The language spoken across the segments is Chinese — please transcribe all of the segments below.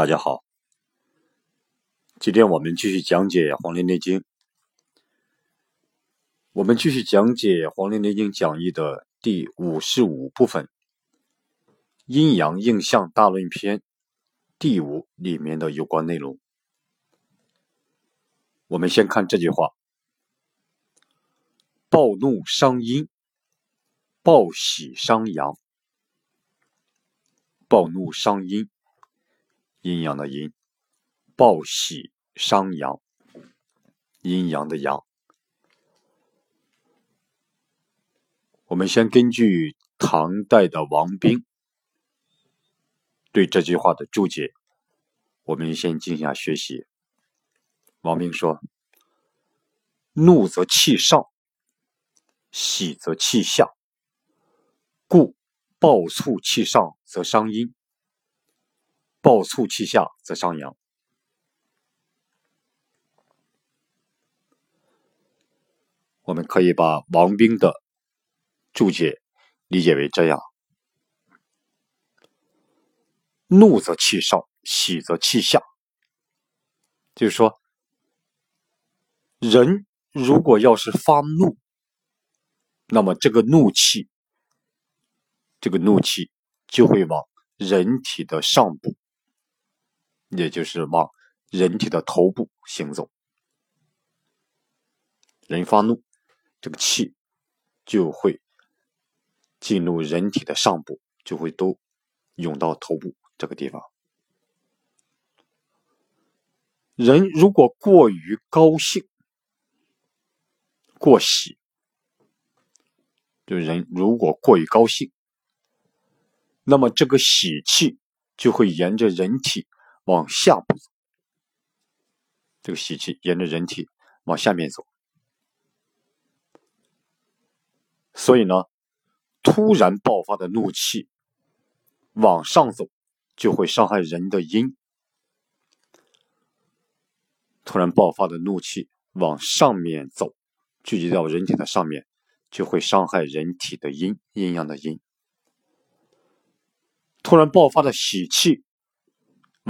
大家好，今天我们继续讲解《黄帝内经》，我们继续讲解《黄帝内经讲义》的第五十五部分——阴阳应象大论篇第五里面的有关内容。我们先看这句话：暴怒伤阴，暴喜伤阳。暴怒伤阴。阴阳的阴，暴喜伤阳，阴阳的阳。我们先根据唐代的王冰对这句话的注解，我们先进行下学习。王冰说：“怒则气上，喜则气下，故暴促气上则伤阴。”暴促气下则上阳。我们可以把王冰的注解理解为这样：怒则气上，喜则气下。就是说，人如果要是发怒，那么这个怒气，这个怒气就会往人体的上部。也就是往人体的头部行走，人发怒，这个气就会进入人体的上部，就会都涌到头部这个地方。人如果过于高兴、过喜，就人如果过于高兴，那么这个喜气就会沿着人体。往下部走，这个喜气沿着人体往下面走，所以呢，突然爆发的怒气往上走，就会伤害人的阴；突然爆发的怒气往上面走，聚集到人体的上面，就会伤害人体的阴，阴阳的阴；突然爆发的喜气。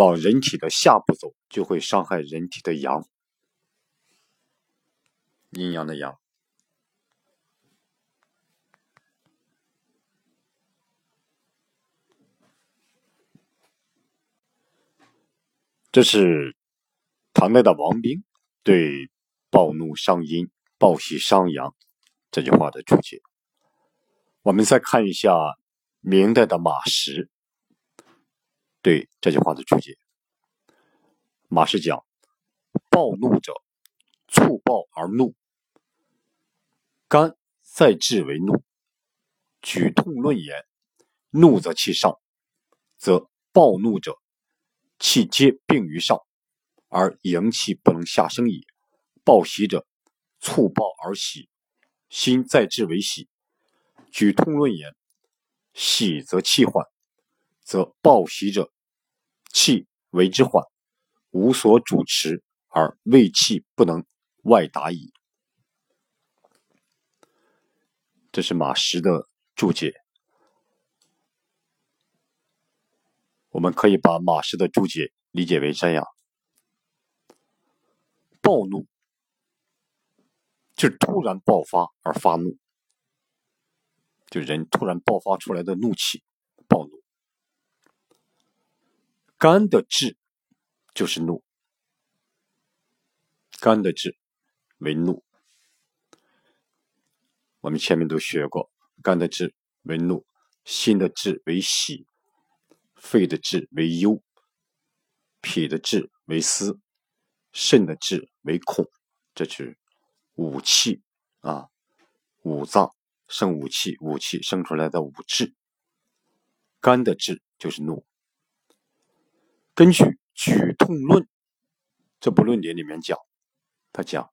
往人体的下部走，就会伤害人体的阳，阴阳的阳。这是唐代的王冰对“暴怒伤阴，暴喜伤阳”这句话的注解。我们再看一下明代的马识。对这句话的注解，马氏讲：“暴怒者，促暴而怒，肝在志为怒。举痛论言，怒则气上，则暴怒者，气皆并于上，而阳气不能下生也。暴喜者，促暴而喜，心在志为喜。举痛论言，喜则气缓。”则暴喜者，气为之缓，无所主持而胃气不能外达矣。这是马识的注解。我们可以把马识的注解理解为这样：暴怒，就是突然爆发而发怒，就人突然爆发出来的怒气，暴怒。肝的志就是怒，肝的志为怒。我们前面都学过，肝的志为怒，心的志为喜，肺的志为忧，脾的志为思，肾的志为恐。这是五气啊，五脏生五气，五气生出来的五志。肝的志就是怒。根据《举痛论》这部论点里面讲，他讲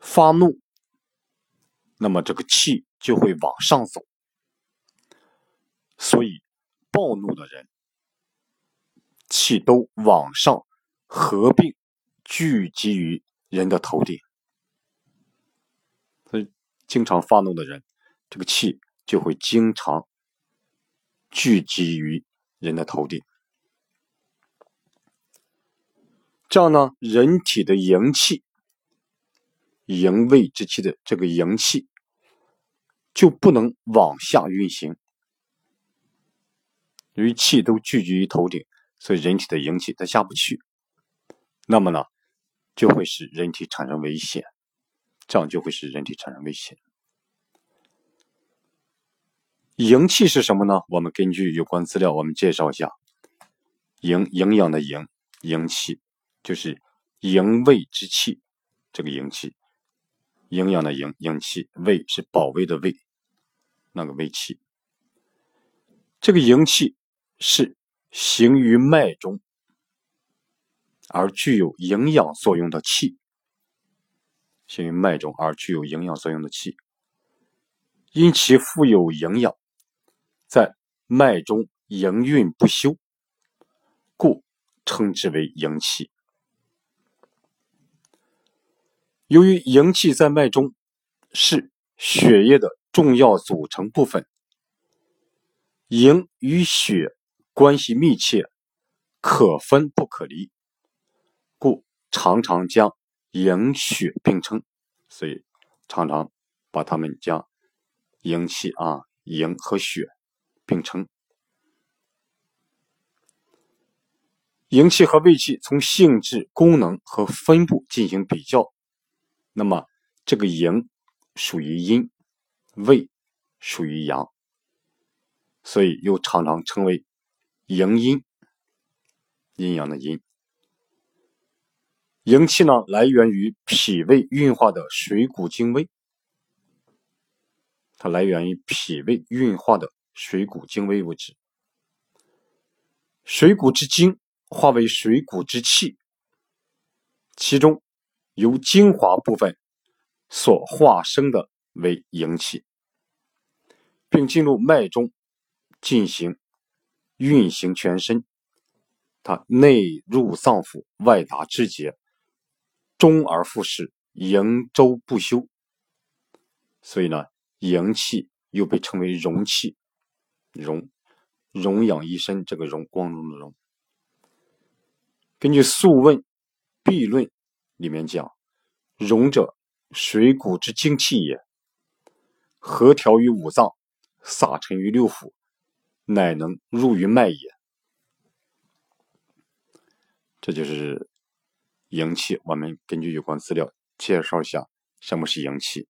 发怒，那么这个气就会往上走，所以暴怒的人气都往上合并聚集于人的头顶，所以经常发怒的人，这个气就会经常聚集于人的头顶。这样呢，人体的营气、营卫之气的这个营气就不能往下运行。由于气都聚集于头顶，所以人体的营气它下不去。那么呢，就会使人体产生危险，这样就会使人体产生危险。营气是什么呢？我们根据有关资料，我们介绍一下：营营养的营，营气就是营卫之气，这个营气，营养的营，营气，卫是保卫的卫，那个卫气，这个营气。是行于脉中而具有营养作用的气，行于脉中而具有营养作用的气，因其富有营养，在脉中营运不休，故称之为营气。由于营气在脉中是血液的重要组成部分，营与血。关系密切，可分不可离，故常常将营血并称。所以常常把它们将营气啊、营和血并称。营气和卫气从性质、功能和分布进行比较，那么这个营属于阴，胃属于阳，所以又常常称为。营阴，阴阳的阴。营气呢，来源于脾胃运化的水谷精微，它来源于脾胃运化的水谷精微物质。水谷之精化为水谷之气，其中由精华部分所化生的为营气，并进入脉中进行。运行全身，它内入脏腑，外达肢节，终而复始，营周不休。所以呢，营气又被称为荣气，荣荣养一身，这个荣光荣的荣。根据《素问·痹论》里面讲，荣者，水谷之精气也，和调于五脏，撒陈于六腑。乃能入于脉也，这就是营气。我们根据有关资料介绍一下什么是营气。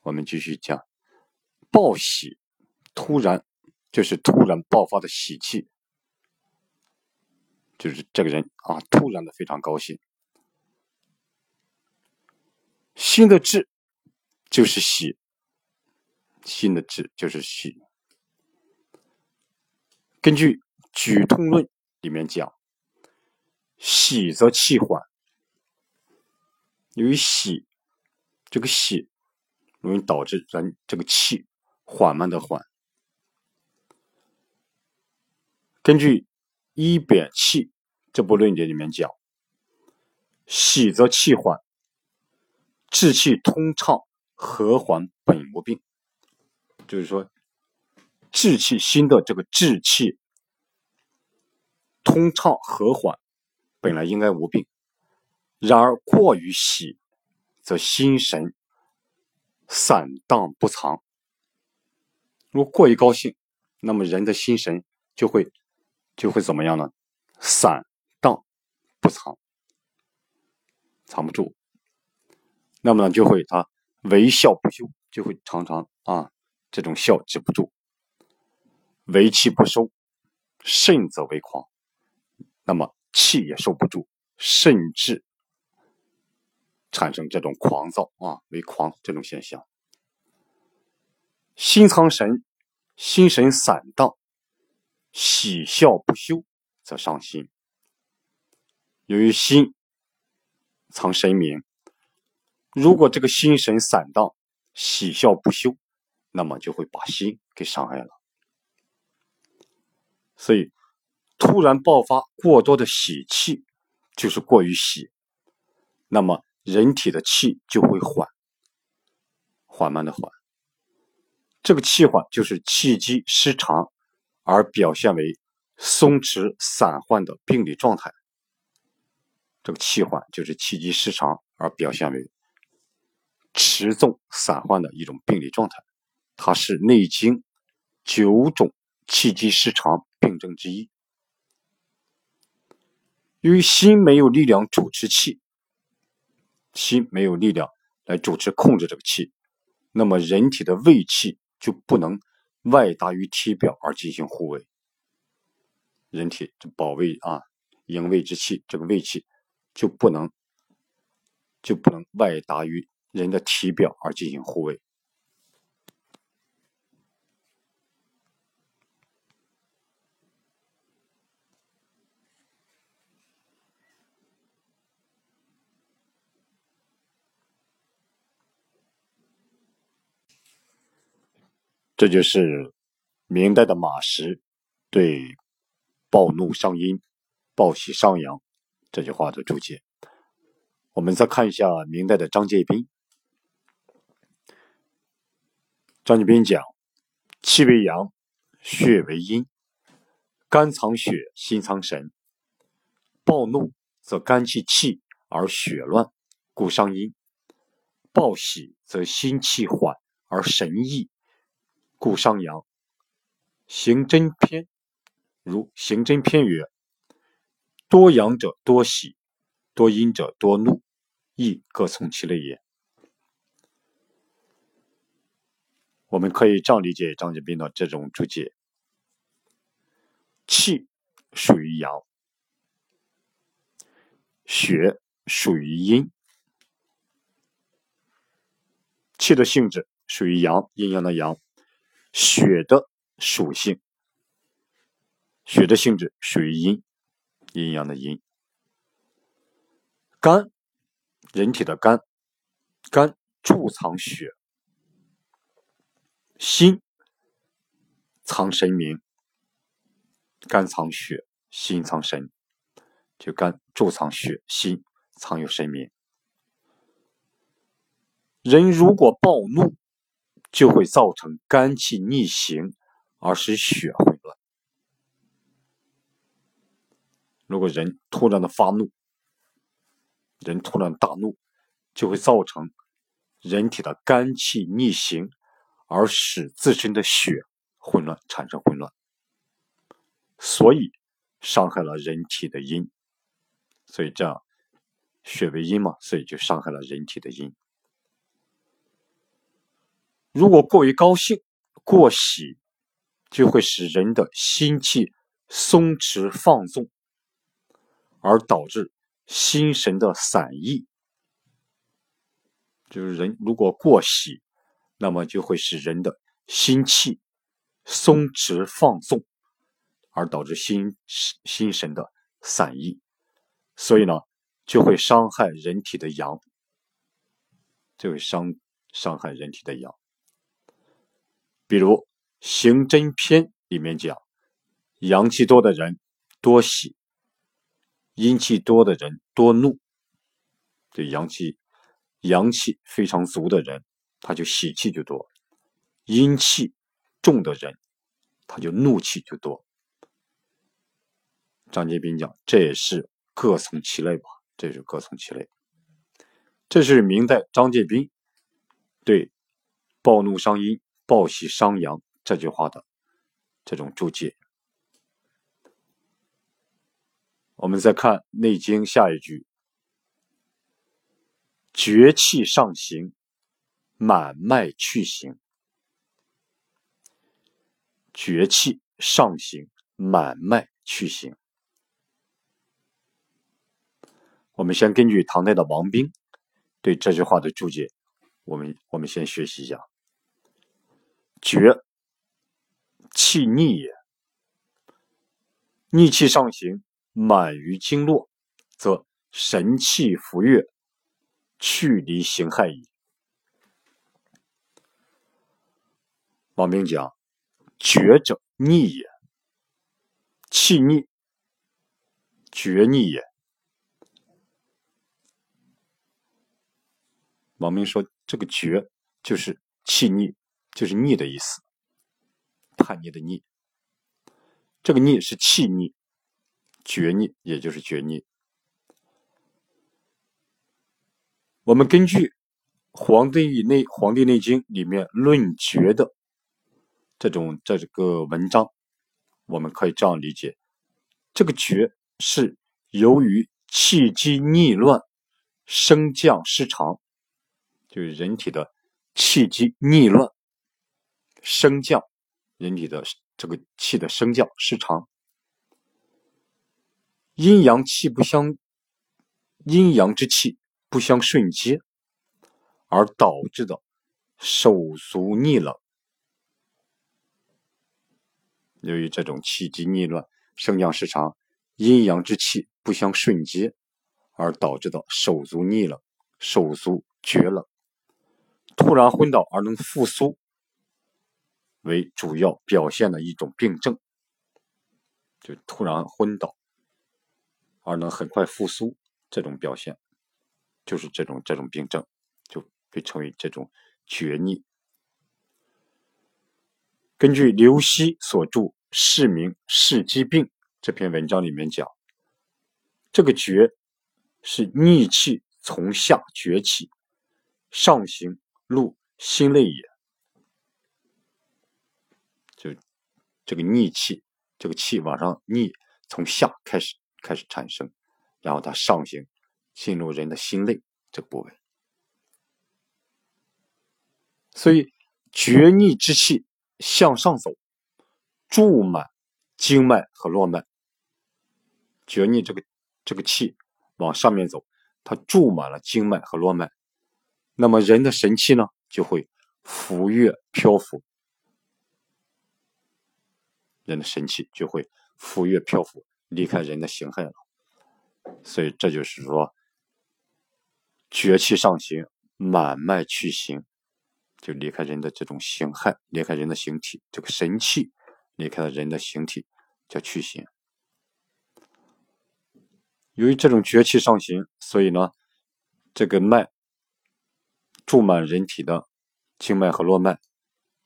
我们继续讲，暴喜，突然就是突然爆发的喜气，就是这个人啊，突然的非常高兴。心的志就是喜。心的志就是喜。根据《举痛论》里面讲，喜则气缓。由于喜，这个喜容易导致人这个气缓慢的缓。根据《医扁气》这部论点里面讲，喜则气缓，志气通畅和缓，本无病。就是说，志气心的这个志气通畅和缓，本来应该无病；然而过于喜，则心神散荡不藏。如果过于高兴，那么人的心神就会就会怎么样呢？散荡不藏，藏不住。那么呢，就会他为笑不休，就会常常啊。这种笑止不住，为气不收，肾则为狂，那么气也收不住，甚至产生这种狂躁啊，为狂这种现象。心藏神，心神散荡，喜笑不休，则伤心。由于心藏神明，如果这个心神散荡，喜笑不休。那么就会把心给伤害了，所以突然爆发过多的喜气，就是过于喜，那么人体的气就会缓，缓慢的缓。这个气缓就是气机失常，而表现为松弛散涣的病理状态。这个气缓就是气机失常而表现为持重散涣的一种病理状态，它是《内经》九种气机失常病症之一。由于心没有力量主持气，心没有力量来主持控制这个气，那么人体的胃气就不能外达于体表而进行护卫。人体这保卫啊，营卫之气，这个卫气。就不能就不能外达于人的体表而进行护卫。这就是明代的马识对“暴怒伤阴，暴喜伤阳”。这句话的注解，我们再看一下明代的张介宾。张介宾讲：气为阳，血为阴，肝藏血，心藏神。暴怒则肝气气而血乱，故伤阴；暴喜则心气缓而神逸，故伤阳。行真篇如行真篇曰。多阳者多喜，多阴者多怒，亦各从其类也。我们可以这样理解张介宾的这种注解：气属于阳，血属于阴。气的性质属于阳，阴阳的阳；血的属性，血的性质属于阴。阴阳的阴，肝，人体的肝，肝贮藏血，心藏神明，肝藏血，心藏神，就肝贮藏血，心藏有神明。人如果暴怒，就会造成肝气逆行，而使血混乱。如果人突然的发怒，人突然大怒，就会造成人体的肝气逆行，而使自身的血混乱，产生混乱，所以伤害了人体的阴。所以这样，血为阴嘛，所以就伤害了人体的阴。如果过于高兴、过喜，就会使人的心气松弛放纵。而导致心神的散逸，就是人如果过喜，那么就会使人的心气松弛放纵，而导致心心神的散逸，所以呢，就会伤害人体的阳，就会伤伤害人体的阳。比如《刑侦篇》里面讲，阳气多的人多喜。阴气多的人多怒，对阳气阳气非常足的人，他就喜气就多；阴气重的人，他就怒气就多。张杰斌讲，这也是各从其类吧，这是各从其类。这是明代张介宾对“暴怒伤阴，暴喜伤阳”这句话的这种注解。我们再看《内经》下一句：“绝气上行，满脉去行。”绝气上行，满脉去行。我们先根据唐代的王冰对这句话的注解，我们我们先学习一下：“绝，气逆也，逆气上行。”满于经络，则神气浮越，去离形害矣。王明讲：“绝者逆也，气逆，绝逆也。”王明说：“这个绝就是气逆，就是逆的意思，叛逆的逆。这个逆是气逆，绝逆也就是绝逆。我们根据《黄帝内黄帝内经》里面论厥的这种这个文章，我们可以这样理解：这个厥是由于气机逆乱、升降失常，就是人体的气机逆乱、升降，人体的这个气的升降失常，阴阳气不相，阴阳之气不相顺接，而导致的手足逆冷。由于这种气机逆乱、升降失常。阴阳之气不相顺接，而导致的手足逆冷、手足厥冷、突然昏倒而能复苏，为主要表现的一种病症。就突然昏倒而能很快复苏，这种表现就是这种这种病症，就被称为这种厥逆。根据刘希所著《市民市疾病》。这篇文章里面讲，这个厥是逆气从下崛起，上行入心内也。就这个逆气，这个气往上逆，从下开始开始产生，然后它上行，进入人的心内这个部位。所以厥逆之气向上走，注满经脉和络脉。厥逆这个这个气往上面走，它注满了经脉和络脉，那么人的神气呢就会浮跃漂浮，人的神气就会浮跃漂浮，离开人的形骸了。所以这就是说，绝气上行，满脉去行，就离开人的这种形骸，离开人的形体，这个神气离开了人的形体，叫去行。由于这种绝气上行，所以呢，这个脉注满人体的经脉和络脉，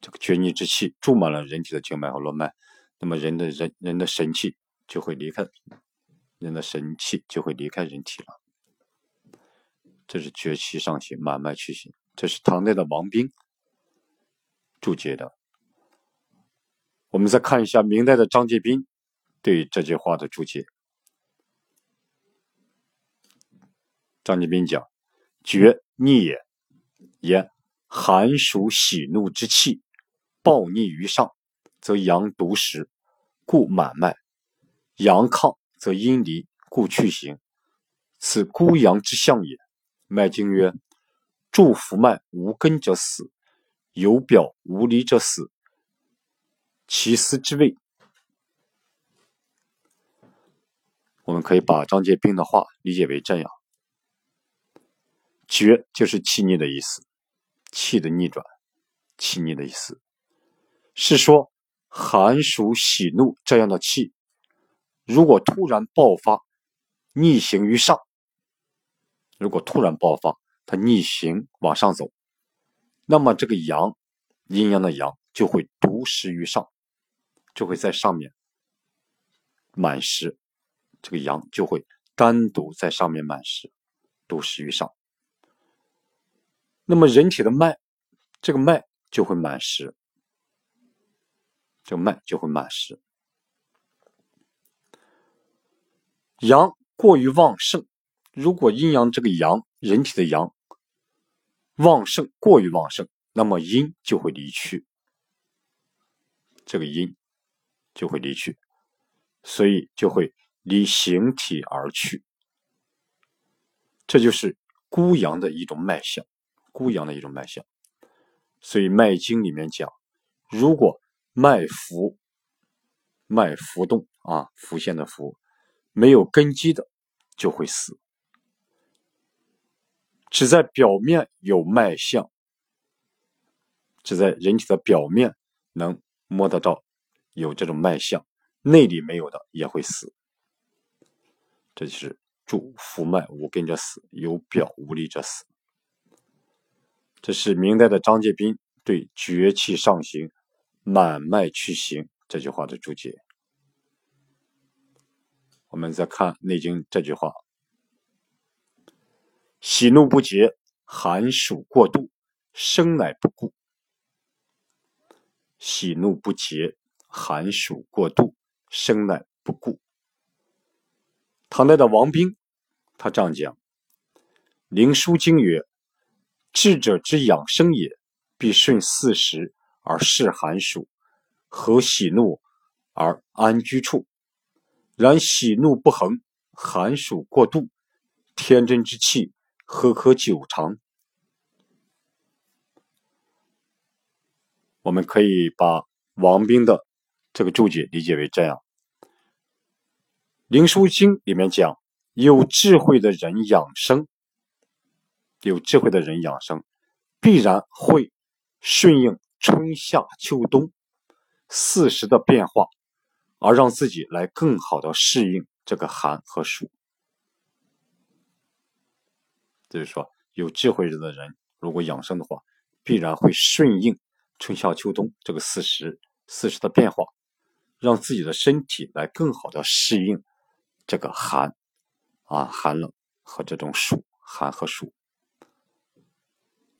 这个厥逆之气注满了人体的经脉和络脉，那么人的人人的神气就会离开，人的神气就会离开人体了。这是绝气上行，满脉去行。这是唐代的王冰注解的。我们再看一下明代的张介宾对这句话的注解。张继斌讲：“绝逆也，言寒暑喜怒之气，暴逆于上，则阳独实，故满脉；阳亢则阴离，故去行。此孤阳之象也。脉经曰：注浮脉无根者死，有表无离者死。其思之谓。”我们可以把张介宾的话理解为这样。绝就是气逆的意思，气的逆转，气逆的意思是说寒暑喜怒这样的气，如果突然爆发，逆行于上，如果突然爆发，它逆行往上走，那么这个阳，阴阳的阳就会独实于上，就会在上面满实，这个阳就会单独在上面满实，独实于上。那么人体的脉，这个脉就会满实，这个脉就会满实。阳过于旺盛，如果阴阳这个阳，人体的阳旺盛过于旺盛，那么阴就会离去，这个阴就会离去，所以就会离形体而去。这就是孤阳的一种脉象。孤阳的一种脉象，所以《脉经》里面讲，如果脉浮、脉浮动啊，浮现的浮，没有根基的，就会死。只在表面有脉象，只在人体的表面能摸得到有这种脉象，内里没有的也会死。这就是主浮脉无根者死，有表无力者死。这是明代的张介宾对“厥气上行，满脉去行”这句话的注解。我们再看《内经》这句话：“喜怒不节，寒暑过度，生乃不顾。”喜怒不节，寒暑过度，生乃不顾。唐代的王冰，他这样讲：“灵枢经曰：‘智者之养生也，必顺四时而是寒暑，和喜怒而安居处。然喜怒不恒，寒暑过度，天真之气何可久长？’”我们可以把王冰的这个注解理解为这样。《灵枢经》里面讲，有智慧的人养生，有智慧的人养生，必然会顺应春夏秋冬四时的变化，而让自己来更好的适应这个寒和暑。就是说，有智慧的人如果养生的话，必然会顺应春夏秋冬这个四时四时的变化，让自己的身体来更好的适应。这个寒啊，寒冷和这种暑，寒和暑，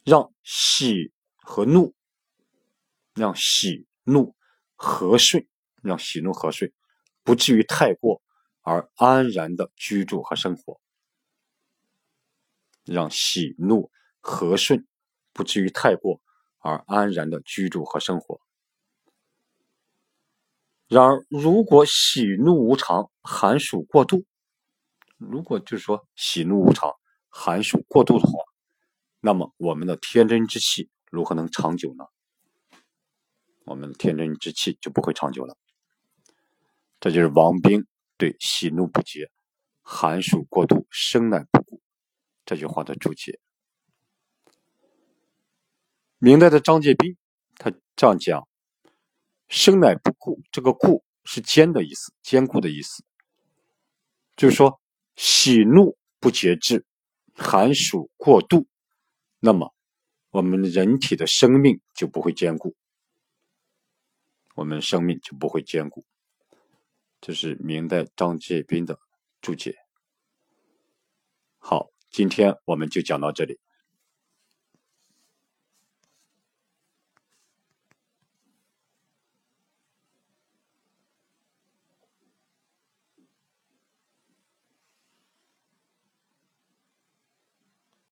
让喜和怒，让喜怒和顺，让喜怒和顺，不至于太过，而安然的居住和生活，让喜怒和顺，不至于太过，而安然的居住和生活。然而，如果喜怒无常，寒暑过度，如果就是说喜怒无常，寒暑过度的话，那么我们的天真之气如何能长久呢？我们天真之气就不会长久了。这就是王冰对“喜怒不节，寒暑过度，生乃不顾”这句话的注解。明代的张介宾他这样讲。生乃不固，这个固是坚的意思，坚固的意思。就是说，喜怒不节制，寒暑过度，那么我们人体的生命就不会坚固，我们生命就不会坚固。这是明代张介宾的注解。好，今天我们就讲到这里。